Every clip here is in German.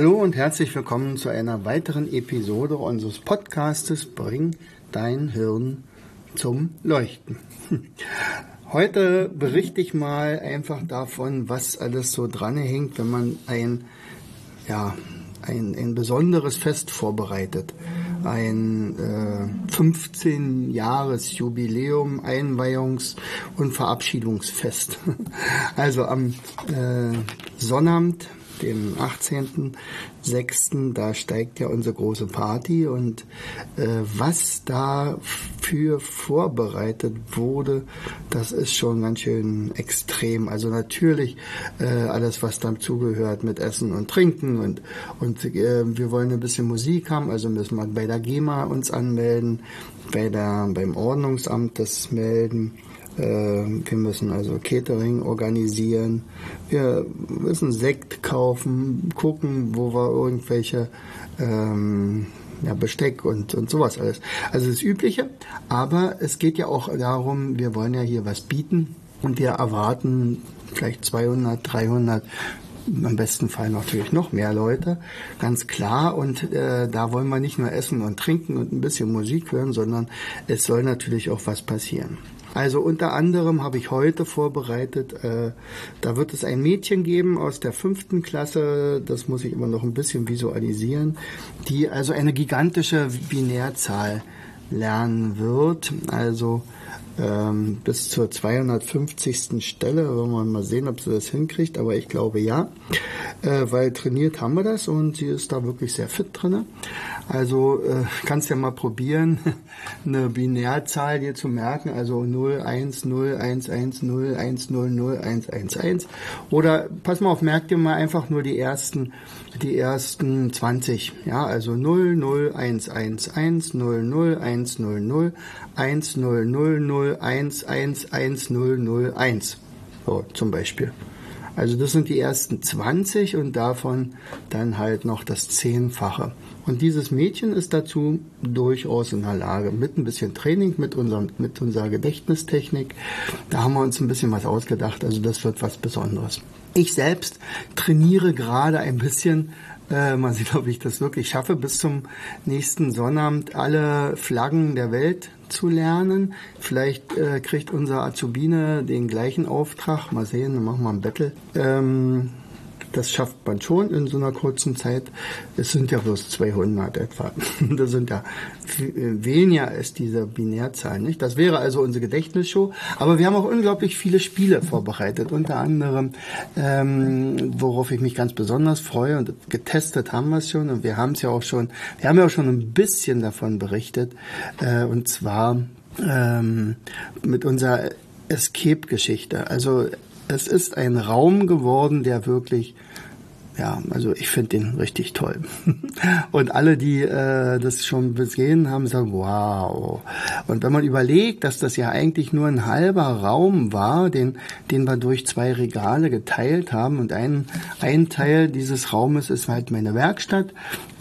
Hallo und herzlich willkommen zu einer weiteren Episode unseres Podcastes Bring dein Hirn zum Leuchten. Heute berichte ich mal einfach davon, was alles so dranhängt, wenn man ein, ja, ein, ein besonderes Fest vorbereitet. Ein äh, 15-Jahres-Jubiläum, Einweihungs- und Verabschiedungsfest. Also am äh, Sonnabend dem 18.06. Da steigt ja unsere große Party und äh, was da für vorbereitet wurde, das ist schon ganz schön extrem. Also natürlich äh, alles, was dazugehört mit Essen und Trinken und, und äh, wir wollen ein bisschen Musik haben, also müssen wir bei der GEMA uns anmelden, bei der, beim Ordnungsamt das melden wir müssen also Catering organisieren. Wir müssen Sekt kaufen, gucken, wo wir irgendwelche ähm, ja, Besteck und, und sowas alles. Also das Übliche. Aber es geht ja auch darum, wir wollen ja hier was bieten und wir erwarten vielleicht 200, 300 im besten Fall natürlich noch mehr Leute, ganz klar. Und äh, da wollen wir nicht nur essen und trinken und ein bisschen Musik hören, sondern es soll natürlich auch was passieren. Also unter anderem habe ich heute vorbereitet, äh, da wird es ein Mädchen geben aus der fünften Klasse, das muss ich immer noch ein bisschen visualisieren, die also eine gigantische Binärzahl lernen wird. Also ähm, bis zur 250. Stelle. Wollen wir mal sehen, ob sie das hinkriegt, aber ich glaube ja, äh, weil trainiert haben wir das und sie ist da wirklich sehr fit drin. Also äh, kannst ja mal probieren, eine Binärzahl dir zu merken, also 0, 1, 0, 1, 1, 0, 1, 0, 0, 1, 1, 1. Oder pass mal auf, merk dir mal einfach nur die ersten, die ersten 20. Ja, also 0, 0, 1, 1, 1, 0, 0, 1, 0, 0, 1, 0, 0, 0, 1, 1, 1, 0, 0, 1. So, zum Beispiel. Also das sind die ersten 20 und davon dann halt noch das Zehnfache. Und dieses Mädchen ist dazu durchaus in der Lage, mit ein bisschen Training, mit, unserem, mit unserer Gedächtnistechnik, da haben wir uns ein bisschen was ausgedacht. Also das wird was Besonderes. Ich selbst trainiere gerade ein bisschen äh, mal sehen, ob ich das wirklich schaffe, bis zum nächsten Sonnabend alle Flaggen der Welt zu lernen. Vielleicht äh, kriegt unser Azubine den gleichen Auftrag. Mal sehen, dann machen wir ein Battle. Ähm, das schafft man schon in so einer kurzen Zeit. Es sind ja bloß 200 etwa. Das sind ja weniger als diese Binärzahl, nicht? Das wäre also unsere Gedächtnisshow. Aber wir haben auch unglaublich viele Spiele vorbereitet. Unter anderem, ähm, worauf ich mich ganz besonders freue und getestet haben wir es schon und wir haben es ja auch schon, wir haben ja auch schon ein bisschen davon berichtet. Äh, und zwar ähm, mit unserer Escape-Geschichte. Also es ist ein Raum geworden, der wirklich ja, also ich finde den richtig toll. Und alle, die äh, das schon gesehen haben, sagen, wow. Und wenn man überlegt, dass das ja eigentlich nur ein halber Raum war, den, den wir durch zwei Regale geteilt haben und ein, ein Teil dieses Raumes ist halt meine Werkstatt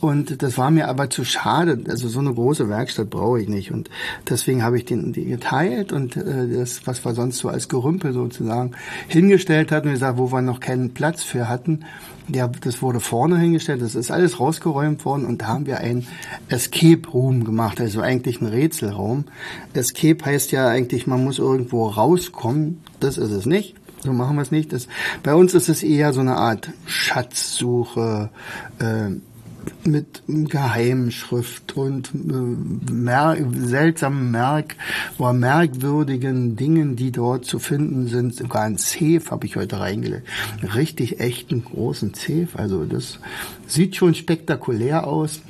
und das war mir aber zu schade. Also so eine große Werkstatt brauche ich nicht. Und deswegen habe ich den, den geteilt und äh, das, was wir sonst so als Gerümpel sozusagen hingestellt hatten, und gesagt, wo wir noch keinen Platz für hatten, ja, das wurde vorne hingestellt, das ist alles rausgeräumt worden und da haben wir ein Escape Room gemacht, also eigentlich ein Rätselraum. Escape heißt ja eigentlich, man muss irgendwo rauskommen. Das ist es nicht. So machen wir es nicht. Das, bei uns ist es eher so eine Art Schatzsuche, äh, mit Geheimschrift und äh, mer seltsamen Merk oder merkwürdigen Dingen, die dort zu finden sind. Sogar ein Safe habe ich heute reingelegt. Richtig echten großen Safe. Also das sieht schon spektakulär aus.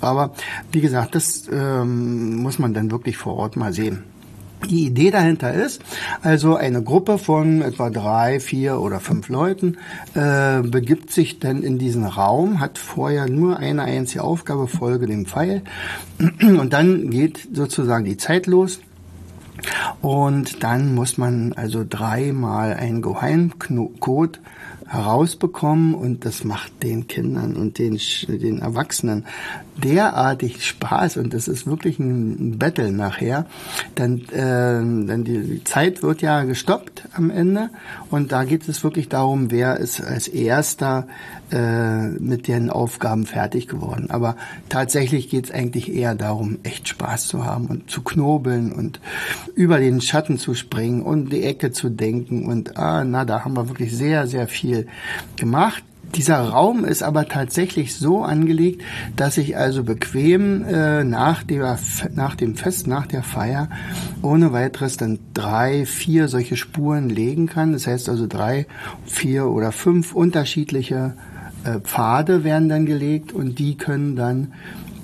Aber wie gesagt, das ähm, muss man dann wirklich vor Ort mal sehen. Die Idee dahinter ist, also eine Gruppe von etwa drei, vier oder fünf Leuten äh, begibt sich dann in diesen Raum, hat vorher nur eine einzige Aufgabe, folge dem Pfeil und dann geht sozusagen die Zeit los. Und dann muss man also dreimal einen Geheimcode herausbekommen und das macht den Kindern und den, den Erwachsenen derartig Spaß und das ist wirklich ein Battle nachher. Dann, äh, die, die Zeit wird ja gestoppt am Ende und da geht es wirklich darum, wer ist als erster äh, mit den Aufgaben fertig geworden. Aber tatsächlich geht es eigentlich eher darum, echt Spaß zu haben und zu knobeln und über den Schatten zu springen und die Ecke zu denken und ah, na, da haben wir wirklich sehr, sehr viel gemacht. Dieser Raum ist aber tatsächlich so angelegt, dass ich also bequem äh, nach, der, nach dem Fest, nach der Feier, ohne weiteres dann drei, vier solche Spuren legen kann. Das heißt also drei, vier oder fünf unterschiedliche äh, Pfade werden dann gelegt und die können dann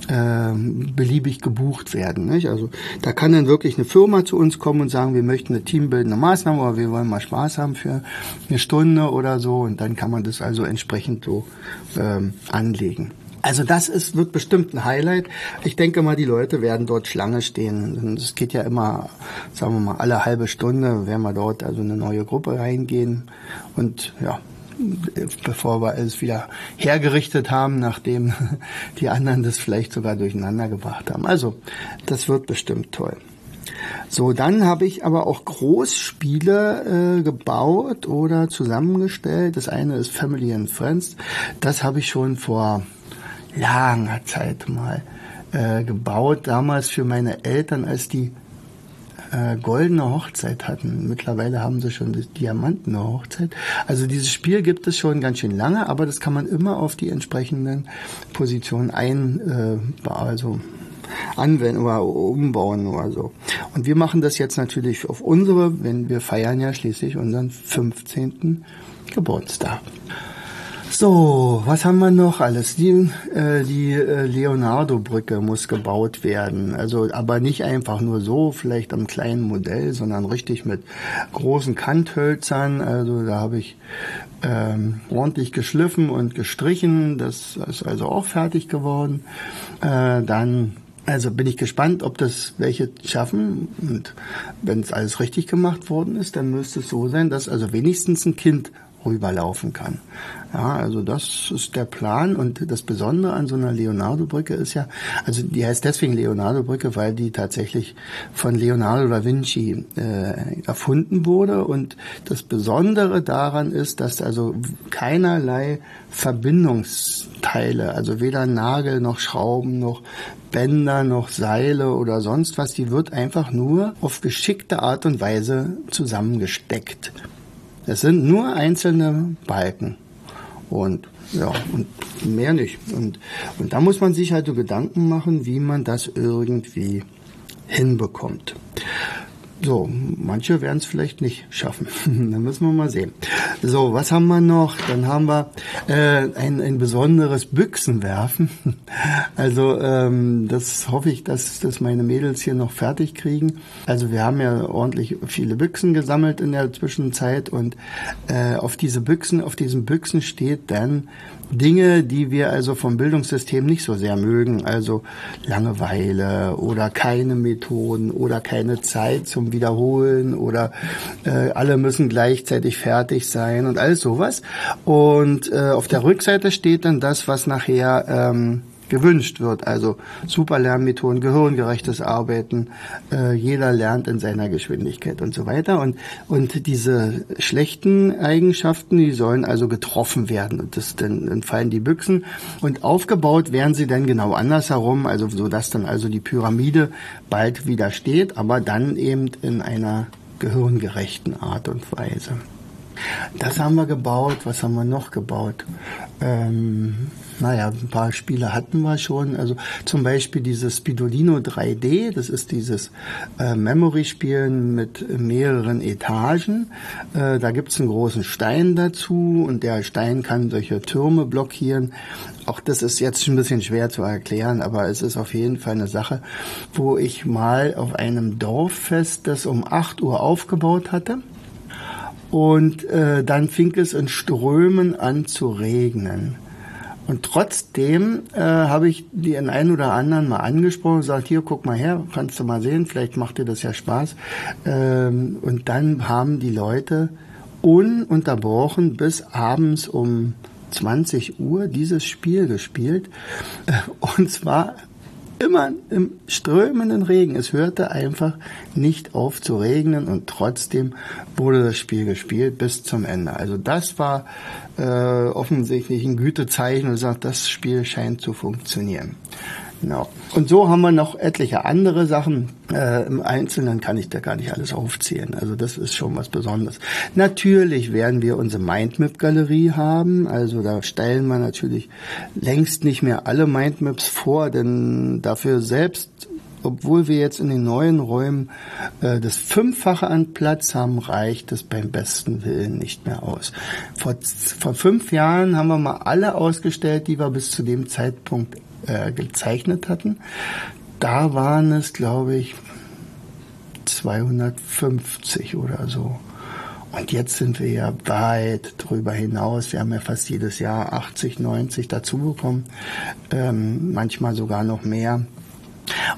äh, beliebig gebucht werden. Nicht? Also da kann dann wirklich eine Firma zu uns kommen und sagen, wir möchten eine teambildende Maßnahme oder wir wollen mal Spaß haben für eine Stunde oder so und dann kann man das also entsprechend so ähm, anlegen. Also das ist, wird bestimmt ein Highlight. Ich denke mal, die Leute werden dort Schlange stehen. Es geht ja immer, sagen wir mal, alle halbe Stunde werden wir dort also eine neue Gruppe reingehen. Und ja, bevor wir es wieder hergerichtet haben, nachdem die anderen das vielleicht sogar durcheinander gebracht haben. Also, das wird bestimmt toll. So, dann habe ich aber auch Großspiele äh, gebaut oder zusammengestellt. Das eine ist Family and Friends. Das habe ich schon vor langer Zeit mal äh, gebaut. Damals für meine Eltern, als die äh, goldene Hochzeit hatten. Mittlerweile haben sie schon die diamantene Hochzeit. Also dieses Spiel gibt es schon ganz schön lange, aber das kann man immer auf die entsprechenden Positionen ein, äh, also anwenden oder umbauen oder so. Und wir machen das jetzt natürlich auf unsere, wenn wir feiern ja schließlich unseren 15. Geburtstag. So, was haben wir noch alles? Die, äh, die äh, Leonardo-Brücke muss gebaut werden. Also, aber nicht einfach nur so, vielleicht am kleinen Modell, sondern richtig mit großen Kanthölzern. Also da habe ich ähm, ordentlich geschliffen und gestrichen. Das ist also auch fertig geworden. Äh, dann also bin ich gespannt, ob das welche schaffen. Und wenn es alles richtig gemacht worden ist, dann müsste es so sein, dass also wenigstens ein Kind rüberlaufen kann. Ja, also das ist der Plan und das Besondere an so einer Leonardo-Brücke ist ja, also die heißt deswegen Leonardo-Brücke, weil die tatsächlich von Leonardo da Vinci äh, erfunden wurde und das Besondere daran ist, dass also keinerlei Verbindungsteile, also weder Nagel noch Schrauben noch Bänder noch Seile oder sonst was, die wird einfach nur auf geschickte Art und Weise zusammengesteckt. Es sind nur einzelne Balken. Und ja, und mehr nicht. Und, und da muss man sich halt so Gedanken machen, wie man das irgendwie hinbekommt. So, manche werden es vielleicht nicht schaffen. Dann müssen wir mal sehen. So, was haben wir noch? Dann haben wir äh, ein, ein besonderes Büchsenwerfen. Also ähm, das hoffe ich, dass, dass meine Mädels hier noch fertig kriegen. Also wir haben ja ordentlich viele Büchsen gesammelt in der Zwischenzeit und äh, auf diese Büchsen, auf diesen Büchsen steht dann Dinge, die wir also vom Bildungssystem nicht so sehr mögen, also Langeweile oder keine Methoden oder keine Zeit zum Wiederholen oder äh, alle müssen gleichzeitig fertig sein und alles sowas. Und äh, auf der Rückseite steht dann das, was nachher ähm, gewünscht wird. Also super Lernmethoden, gehirngerechtes Arbeiten, äh, jeder lernt in seiner Geschwindigkeit und so weiter. Und, und diese schlechten Eigenschaften, die sollen also getroffen werden. Und das, dann, dann fallen die Büchsen. Und aufgebaut werden sie dann genau andersherum, also so dass dann also die Pyramide bald wieder steht, aber dann eben in einer gehirngerechten Art und Weise. Das haben wir gebaut. Was haben wir noch gebaut? Ähm, naja, ein paar Spiele hatten wir schon. Also zum Beispiel dieses Spidolino 3D, das ist dieses äh, Memory-Spielen mit mehreren Etagen. Äh, da gibt's einen großen Stein dazu und der Stein kann solche Türme blockieren. Auch das ist jetzt ein bisschen schwer zu erklären, aber es ist auf jeden Fall eine Sache, wo ich mal auf einem Dorffest das um 8 Uhr aufgebaut hatte. Und äh, dann fing es in Strömen an zu regnen. Und trotzdem äh, habe ich den einen oder anderen mal angesprochen und gesagt, hier, guck mal her, kannst du mal sehen, vielleicht macht dir das ja Spaß. Ähm, und dann haben die Leute ununterbrochen bis abends um 20 Uhr dieses Spiel gespielt. Und zwar immer im strömenden Regen. Es hörte einfach nicht auf zu regnen und trotzdem wurde das Spiel gespielt bis zum Ende. Also das war äh, offensichtlich ein Gütezeichen und sagt, das Spiel scheint zu funktionieren. Genau. Und so haben wir noch etliche andere Sachen. Äh, Im Einzelnen kann ich da gar nicht alles aufzählen. Also das ist schon was Besonderes. Natürlich werden wir unsere Mindmap-Galerie haben. Also da stellen wir natürlich längst nicht mehr alle Mindmaps vor, denn dafür selbst obwohl wir jetzt in den neuen Räumen äh, das Fünffache an Platz haben, reicht es beim besten Willen nicht mehr aus. Vor, vor fünf Jahren haben wir mal alle ausgestellt, die wir bis zu dem Zeitpunkt äh, gezeichnet hatten. Da waren es, glaube ich, 250 oder so. Und jetzt sind wir ja weit drüber hinaus. Wir haben ja fast jedes Jahr 80, 90 dazu bekommen, ähm, manchmal sogar noch mehr.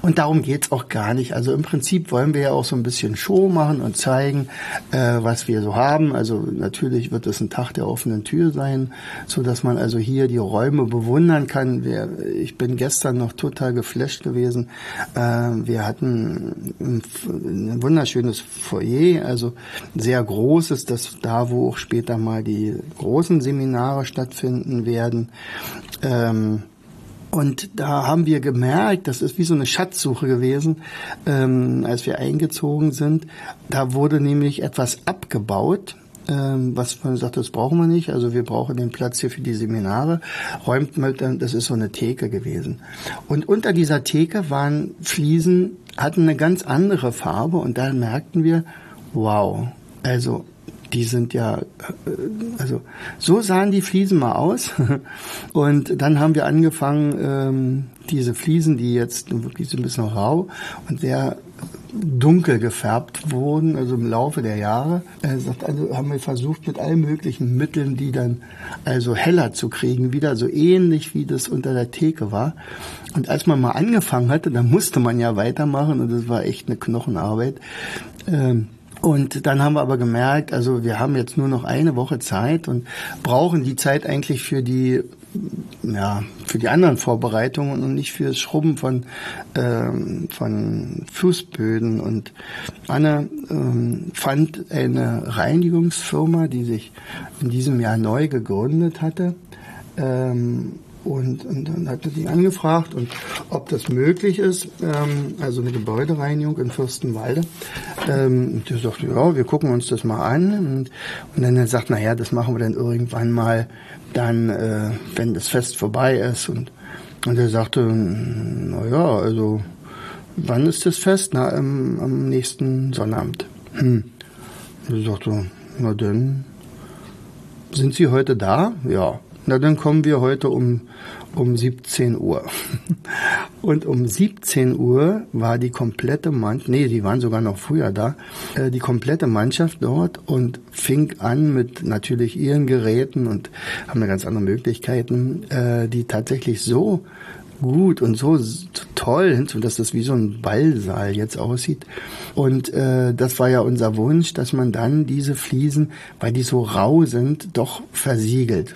Und darum geht's auch gar nicht. Also im Prinzip wollen wir ja auch so ein bisschen Show machen und zeigen, äh, was wir so haben. Also natürlich wird es ein Tag der offenen Tür sein, so dass man also hier die Räume bewundern kann. Wir, ich bin gestern noch total geflasht gewesen. Äh, wir hatten ein, ein wunderschönes Foyer, also sehr großes, das da, wo auch später mal die großen Seminare stattfinden werden. Ähm, und da haben wir gemerkt, das ist wie so eine Schatzsuche gewesen, ähm, als wir eingezogen sind. Da wurde nämlich etwas abgebaut, ähm, was man sagt, das brauchen wir nicht. Also wir brauchen den Platz hier für die Seminare. Räumt mal, das ist so eine Theke gewesen. Und unter dieser Theke waren Fliesen, hatten eine ganz andere Farbe und da merkten wir, wow, also die sind ja, äh, also so sahen die Fliesen mal aus. Und dann haben wir angefangen, ähm, diese Fliesen, die jetzt wirklich so ein bisschen rau und sehr dunkel gefärbt wurden, also im Laufe der Jahre, also haben wir versucht mit allen möglichen Mitteln, die dann also heller zu kriegen, wieder so ähnlich wie das unter der Theke war. Und als man mal angefangen hatte, dann musste man ja weitermachen und das war echt eine Knochenarbeit. Ähm, und dann haben wir aber gemerkt, also wir haben jetzt nur noch eine Woche Zeit und brauchen die Zeit eigentlich für die ja, für die anderen Vorbereitungen und nicht fürs Schrubben von, ähm, von Fußböden. Und Anne ähm, fand eine Reinigungsfirma, die sich in diesem Jahr neu gegründet hatte. Ähm, und, und dann hatte die angefragt, und ob das möglich ist, ähm, also eine Gebäudereinigung in Fürstenwalde. Ähm, und die sagte, ja, wir gucken uns das mal an. Und, und dann sagt, na ja, das machen wir dann irgendwann mal, dann, äh, wenn das Fest vorbei ist. Und, und er sagte, na ja, also wann ist das Fest? Na, im, am nächsten Sonnabend. Hm. Und er sagte, na dann, sind Sie heute da? Ja. Na, dann kommen wir heute um, um 17 Uhr. Und um 17 Uhr war die komplette Mannschaft, nee, die waren sogar noch früher da, äh, die komplette Mannschaft dort und fing an mit natürlich ihren Geräten und haben eine ganz andere Möglichkeiten, äh, die tatsächlich so gut und so toll, dass das wie so ein Ballsaal jetzt aussieht. Und äh, das war ja unser Wunsch, dass man dann diese Fliesen, weil die so rau sind, doch versiegelt.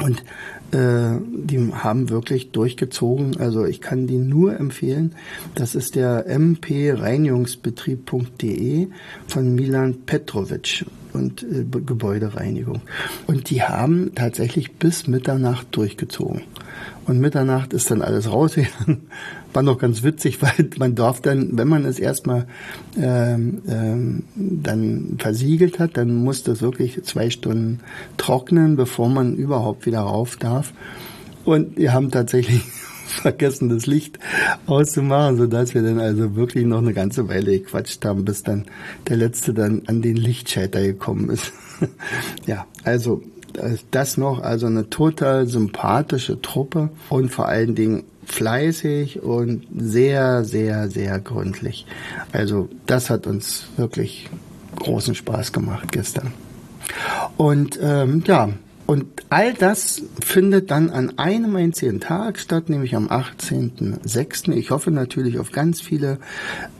Und äh, die haben wirklich durchgezogen. Also ich kann die nur empfehlen. Das ist der mpreinigungsbetrieb.de von Milan Petrovic. und äh, Gebäudereinigung. Und die haben tatsächlich bis Mitternacht durchgezogen. Und Mitternacht ist dann alles rausgegangen. War noch ganz witzig, weil man darf dann, wenn man es erstmal ähm, ähm, dann versiegelt hat, dann muss das wirklich zwei Stunden trocknen, bevor man überhaupt wieder rauf darf. Und wir haben tatsächlich vergessen, das Licht auszumachen, sodass wir dann also wirklich noch eine ganze Weile gequatscht haben, bis dann der Letzte dann an den Lichtschalter gekommen ist. ja, also das noch, also eine total sympathische Truppe und vor allen Dingen fleißig und sehr, sehr, sehr gründlich. Also das hat uns wirklich großen Spaß gemacht gestern. Und ähm, ja, und all das findet dann an einem einzigen Tag statt, nämlich am 18.06. Ich hoffe natürlich auf ganz viele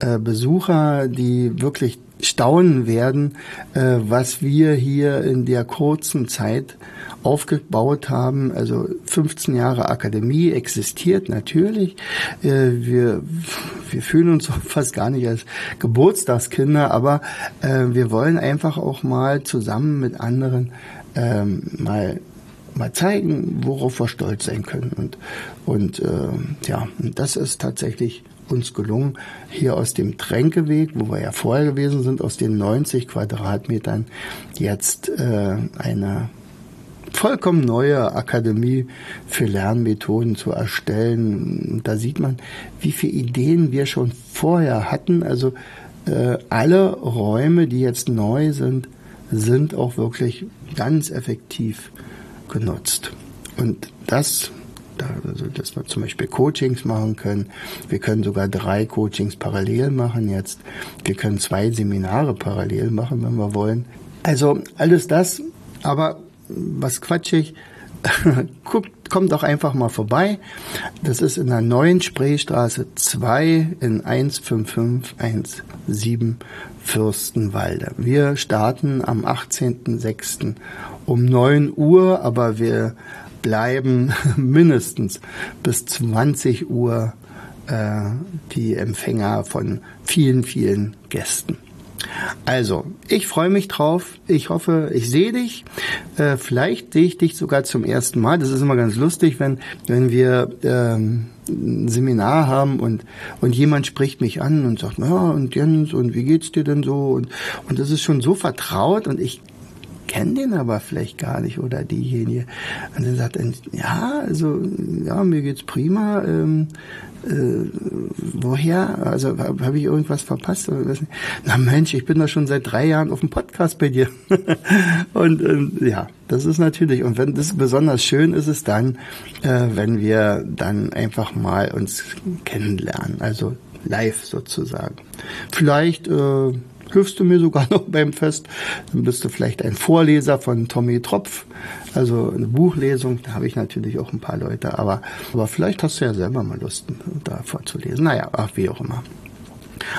äh, Besucher, die wirklich staunen werden, äh, was wir hier in der kurzen Zeit aufgebaut haben. Also 15 Jahre Akademie existiert natürlich. Äh, wir, wir fühlen uns fast gar nicht als Geburtstagskinder, aber äh, wir wollen einfach auch mal zusammen mit anderen ähm, mal mal zeigen, worauf wir stolz sein können. Und, und äh, ja, das ist tatsächlich uns gelungen, hier aus dem Tränkeweg, wo wir ja vorher gewesen sind, aus den 90 Quadratmetern jetzt äh, eine vollkommen neue Akademie für Lernmethoden zu erstellen. Da sieht man, wie viele Ideen wir schon vorher hatten. Also äh, alle Räume, die jetzt neu sind, sind auch wirklich ganz effektiv genutzt. Und das, also dass wir zum Beispiel Coachings machen können. Wir können sogar drei Coachings parallel machen jetzt. Wir können zwei Seminare parallel machen, wenn wir wollen. Also alles das, aber was quatschig, guckt, kommt doch einfach mal vorbei. Das ist in der neuen Spreestraße 2 in 15517 Fürstenwalde. Wir starten am 18.06. um 9 Uhr, aber wir bleiben mindestens bis 20 Uhr äh, die Empfänger von vielen, vielen Gästen. Also, ich freue mich drauf. Ich hoffe, ich sehe dich. Äh, vielleicht sehe ich dich sogar zum ersten Mal. Das ist immer ganz lustig, wenn, wenn wir ähm, ein Seminar haben und, und jemand spricht mich an und sagt, ja, und Jens, und wie geht's dir denn so? Und, und das ist schon so vertraut und ich kenne den aber vielleicht gar nicht oder diejenige. Und dann sagt er, ja, also, ja, mir geht's prima. Ähm, äh, woher? Also habe hab ich irgendwas verpasst? Na Mensch, ich bin da schon seit drei Jahren auf dem Podcast bei dir. und ähm, ja, das ist natürlich, und wenn das besonders schön ist es dann, äh, wenn wir dann einfach mal uns kennenlernen, also live sozusagen. Vielleicht äh, hilfst du mir sogar noch beim Fest. Dann bist du vielleicht ein Vorleser von Tommy Tropf. Also eine Buchlesung, da habe ich natürlich auch ein paar Leute, aber, aber vielleicht hast du ja selber mal Lust, da vorzulesen. Naja, ach, wie auch immer.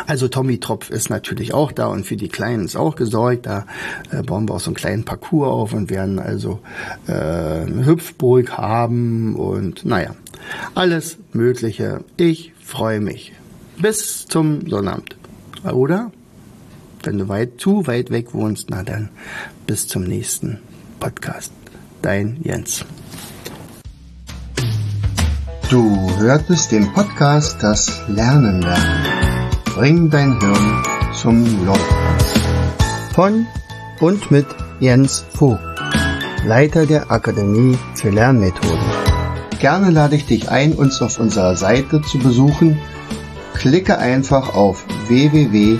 Also Tommy Tropf ist natürlich auch da und für die Kleinen ist auch gesorgt. Da äh, bauen wir auch so einen kleinen Parcours auf und werden also äh, eine Hüpfburg haben und naja, alles Mögliche. Ich freue mich. Bis zum Sonnabend. Oder? Wenn du weit, zu weit weg wohnst, na dann bis zum nächsten Podcast. Dein Jens. Du hörtest den Podcast Das Lernen lernen. Bring dein Hirn zum Laufen. Von und mit Jens Vogt, Leiter der Akademie für Lernmethoden. Gerne lade ich dich ein, uns auf unserer Seite zu besuchen. Klicke einfach auf www